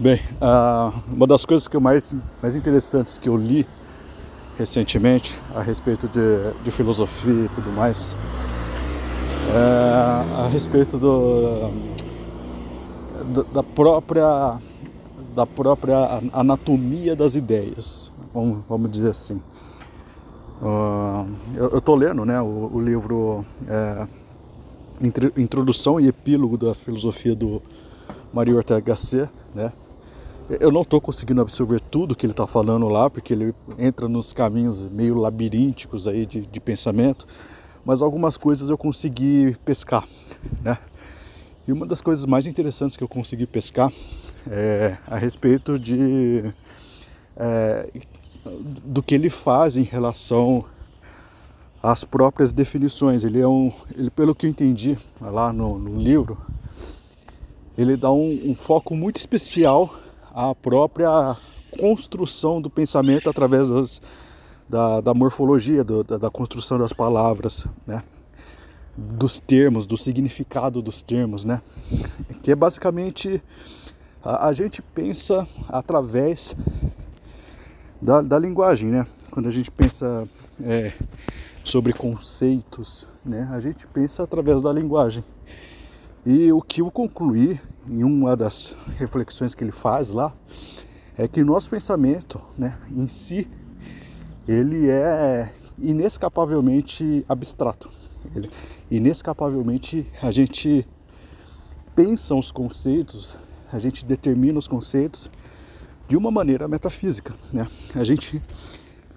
Bem, uma das coisas que eu mais, mais interessantes que eu li recentemente a respeito de, de filosofia e tudo mais é a respeito do, da própria da própria anatomia das ideias, vamos, vamos dizer assim. Uh, eu estou lendo né, o, o livro é, Introdução e Epílogo da Filosofia do Mario Ortega Gasset, né? Eu não estou conseguindo absorver tudo que ele está falando lá, porque ele entra nos caminhos meio labirínticos aí de, de pensamento, mas algumas coisas eu consegui pescar, né? E uma das coisas mais interessantes que eu consegui pescar é a respeito de é, do que ele faz em relação às próprias definições. Ele é um, ele, pelo que eu entendi lá no, no livro, ele dá um, um foco muito especial à própria construção do pensamento através das, da, da, morfologia, do, da, da, construção das palavras, né? dos termos, do significado dos termos, né? que é basicamente a, a gente pensa através da, da, linguagem, né? quando a gente pensa é, sobre conceitos, né? a gente pensa através da linguagem. E o que eu concluí em uma das reflexões que ele faz lá é que nosso pensamento, né, em si, ele é inescapavelmente abstrato. Ele, inescapavelmente a gente pensa os conceitos, a gente determina os conceitos de uma maneira metafísica, né? A gente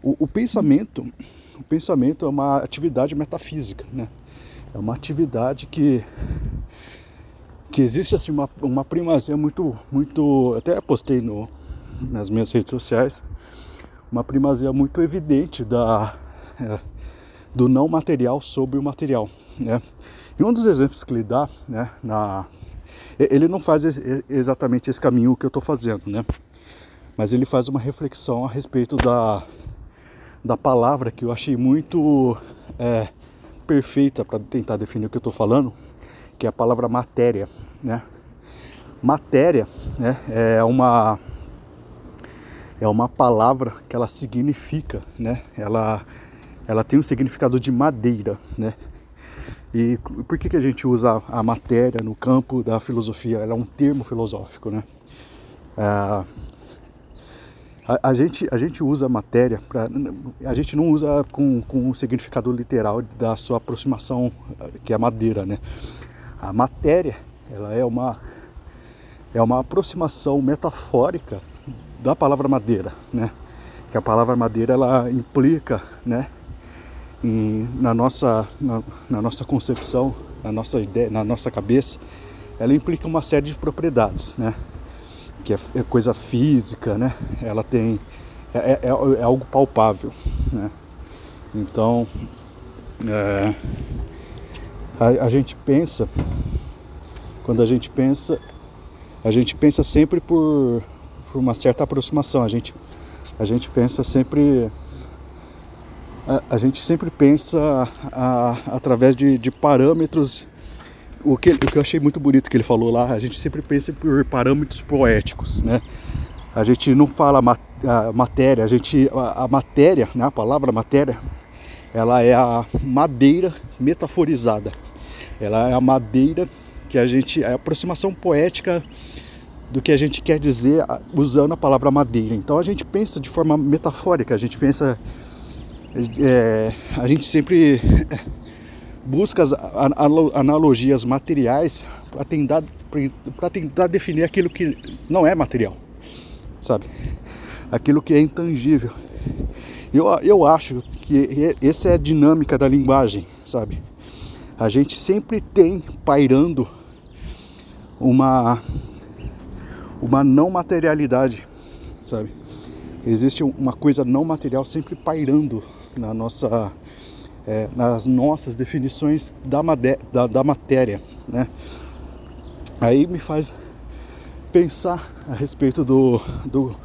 o, o pensamento, o pensamento é uma atividade metafísica, né? É uma atividade que que existe assim uma, uma primazia muito muito até postei no nas minhas redes sociais uma primazia muito evidente da é, do não material sobre o material né? E um dos exemplos que ele dá né na ele não faz exatamente esse caminho que eu estou fazendo né? Mas ele faz uma reflexão a respeito da da palavra que eu achei muito é, perfeita para tentar definir o que eu estou falando que é a palavra matéria, né? Matéria, né, é uma é uma palavra que ela significa, né? Ela ela tem um significado de madeira, né? E por que, que a gente usa a matéria no campo da filosofia? Ela é um termo filosófico, né? É, a, a, gente, a gente usa matéria, pra, a gente não usa com, com o significado literal da sua aproximação, que é a madeira, né? A matéria, ela é uma é uma aproximação metafórica da palavra madeira, né? Que a palavra madeira ela implica, né? Em, na nossa na, na nossa concepção, na nossa ideia, na nossa cabeça, ela implica uma série de propriedades, né? Que é, é coisa física, né? Ela tem é, é, é algo palpável, né? Então, é, a, a gente pensa, quando a gente pensa, a gente pensa sempre por, por uma certa aproximação. A gente, a gente pensa sempre a, a, gente sempre pensa a, através de, de, parâmetros. O que, o que eu achei muito bonito que ele falou lá, a gente sempre pensa por parâmetros poéticos, né? A gente não fala mat, a matéria, a gente a, a matéria, né? A palavra matéria, ela é a madeira metaforizada. Ela é a madeira que a gente. É a aproximação poética do que a gente quer dizer usando a palavra madeira. Então a gente pensa de forma metafórica, a gente pensa. É, a gente sempre busca as analogias materiais para tentar, tentar definir aquilo que não é material, sabe? Aquilo que é intangível. Eu, eu acho que essa é a dinâmica da linguagem, sabe? A gente sempre tem pairando uma uma não materialidade, sabe? Existe uma coisa não material sempre pairando na nossa é, nas nossas definições da, da, da matéria, né? Aí me faz pensar a respeito do, do,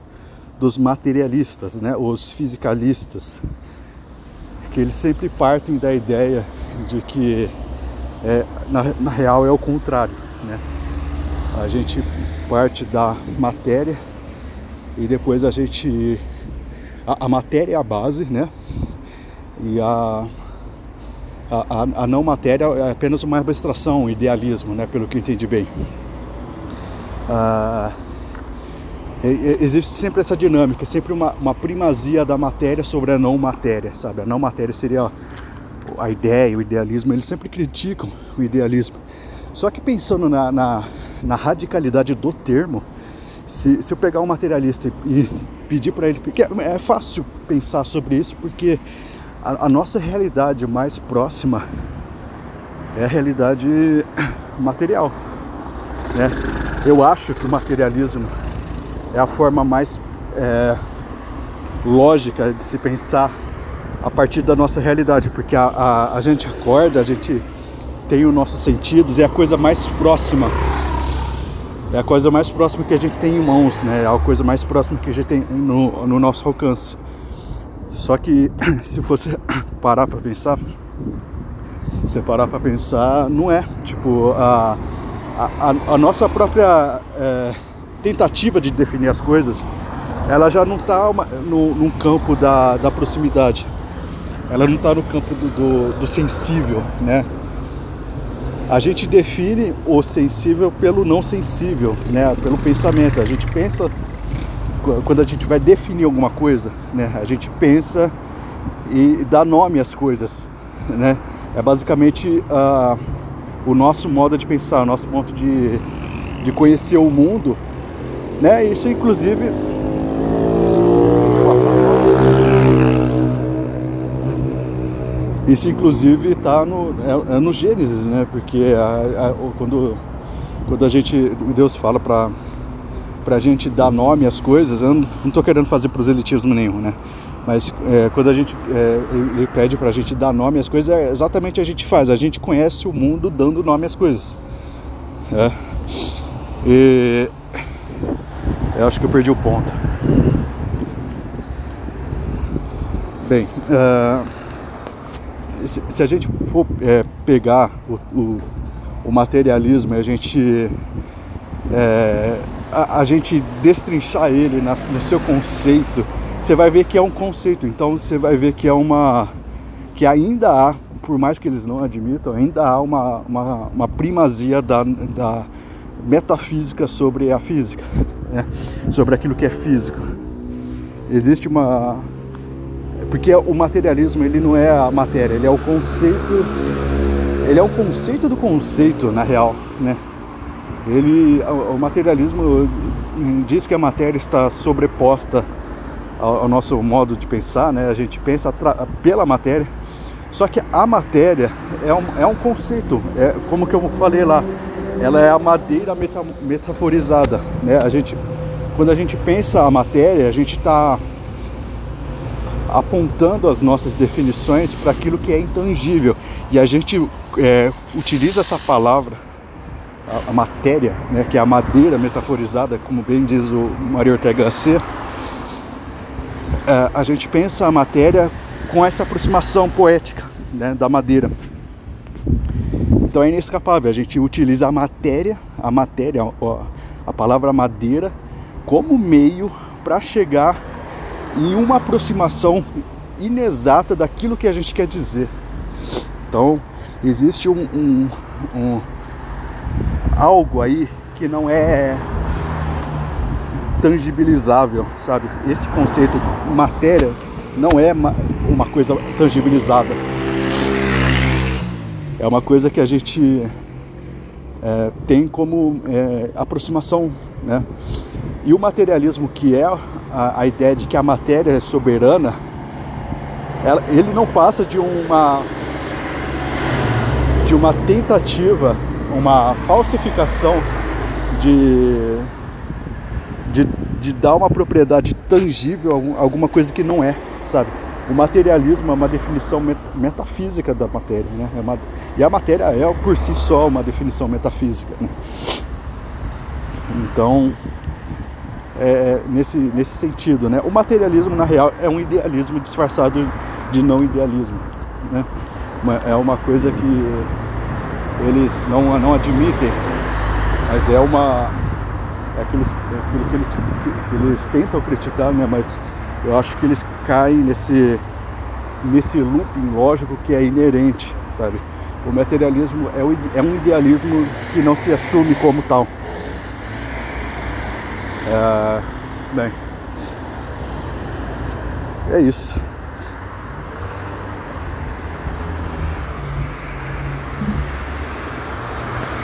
dos materialistas, né? Os fisicalistas, que eles sempre partem da ideia de que é, na, na real é o contrário, né? A gente parte da matéria e depois a gente. A, a matéria é a base, né? E a, a, a, não matéria é apenas uma abstração, um idealismo, né? Pelo que eu entendi bem. Ah, existe sempre essa dinâmica, sempre uma, uma, primazia da matéria sobre a não matéria, sabe? A não matéria seria a ideia, o idealismo, eles sempre criticam o idealismo. Só que pensando na, na, na radicalidade do termo, se, se eu pegar um materialista e pedir para ele, porque é fácil pensar sobre isso, porque a, a nossa realidade mais próxima é a realidade material. Né? Eu acho que o materialismo é a forma mais é, lógica de se pensar a partir da nossa realidade, porque a, a, a gente acorda, a gente tem os nossos sentidos, é a coisa mais próxima, é a coisa mais próxima que a gente tem em mãos, né? É a coisa mais próxima que a gente tem no, no nosso alcance. Só que se fosse parar para pensar, se parar para pensar, não é. Tipo, a, a, a nossa própria é, tentativa de definir as coisas, ela já não está num campo da, da proximidade. Ela não está no campo do, do, do sensível, né? A gente define o sensível pelo não sensível, né? Pelo pensamento. A gente pensa quando a gente vai definir alguma coisa, né? A gente pensa e dá nome às coisas, né? É basicamente uh, o nosso modo de pensar, o nosso modo de, de conhecer o mundo, né? Isso inclusive isso inclusive está no, é, é, no Gênesis, né? Porque a, a, quando, quando a gente Deus fala para a gente dar nome às coisas, eu não estou querendo fazer proselitismo nenhum, né? Mas é, quando a gente é, ele pede para a gente dar nome às coisas, é exatamente a gente faz. A gente conhece o mundo dando nome às coisas. É. E eu acho que eu perdi o ponto. Bem, uh, se, a gente for é, pegar o, o, o, materialismo e a gente é, a, a gente destrinchar ele na, no seu conceito, você vai ver que é um conceito. Então você vai ver que é uma. que ainda há, por mais que eles não admitam, ainda há uma, uma, uma primazia da, da metafísica sobre a física, né? sobre aquilo que é físico. Existe uma. Porque o materialismo ele não é a matéria, ele é o conceito. Ele é o conceito do conceito, na real, né? Ele, o materialismo diz que a matéria está sobreposta ao, nosso modo de pensar, né? A gente pensa pela matéria. Só que a matéria é um, é um conceito, é como que eu falei lá, ela é a madeira meta, metaforizada, né? A gente, quando a gente pensa a matéria, a gente está apontando as nossas definições para aquilo que é intangível e a gente é, utiliza essa palavra a, a matéria, né, que é a madeira metaforizada, como bem diz o Mario Ortega Gasset, é, a gente pensa a matéria com essa aproximação poética né, da madeira. Então é inescapável, a gente utiliza a matéria, a matéria, a, a palavra madeira, como meio para chegar em uma aproximação inexata daquilo que a gente quer dizer. Então existe um, um, um algo aí que não é tangibilizável, sabe? Esse conceito matéria não é uma coisa tangibilizada. É uma coisa que a gente é, tem como é, aproximação, né? E o materialismo, que é a, a, ideia de que a matéria é soberana, ela, ele não passa de uma de uma tentativa uma falsificação de, de, de dar uma propriedade tangível a alguma coisa que não é, sabe? O materialismo é uma definição met metafísica da matéria, né? É uma, e a matéria é por si só uma definição metafísica, né? Então, é, nesse, nesse sentido, né? O materialismo, na real, é um idealismo disfarçado de não idealismo, né? É uma coisa que eles não, não admitem Mas é uma. É aqueles, é aquilo que eles, que, que eles tentam criticar, né? Mas eu acho que eles caem nesse, nesse looping lógico que é inerente, sabe? O materialismo é, o, é um idealismo que não se assume como tal. É, bem, é isso.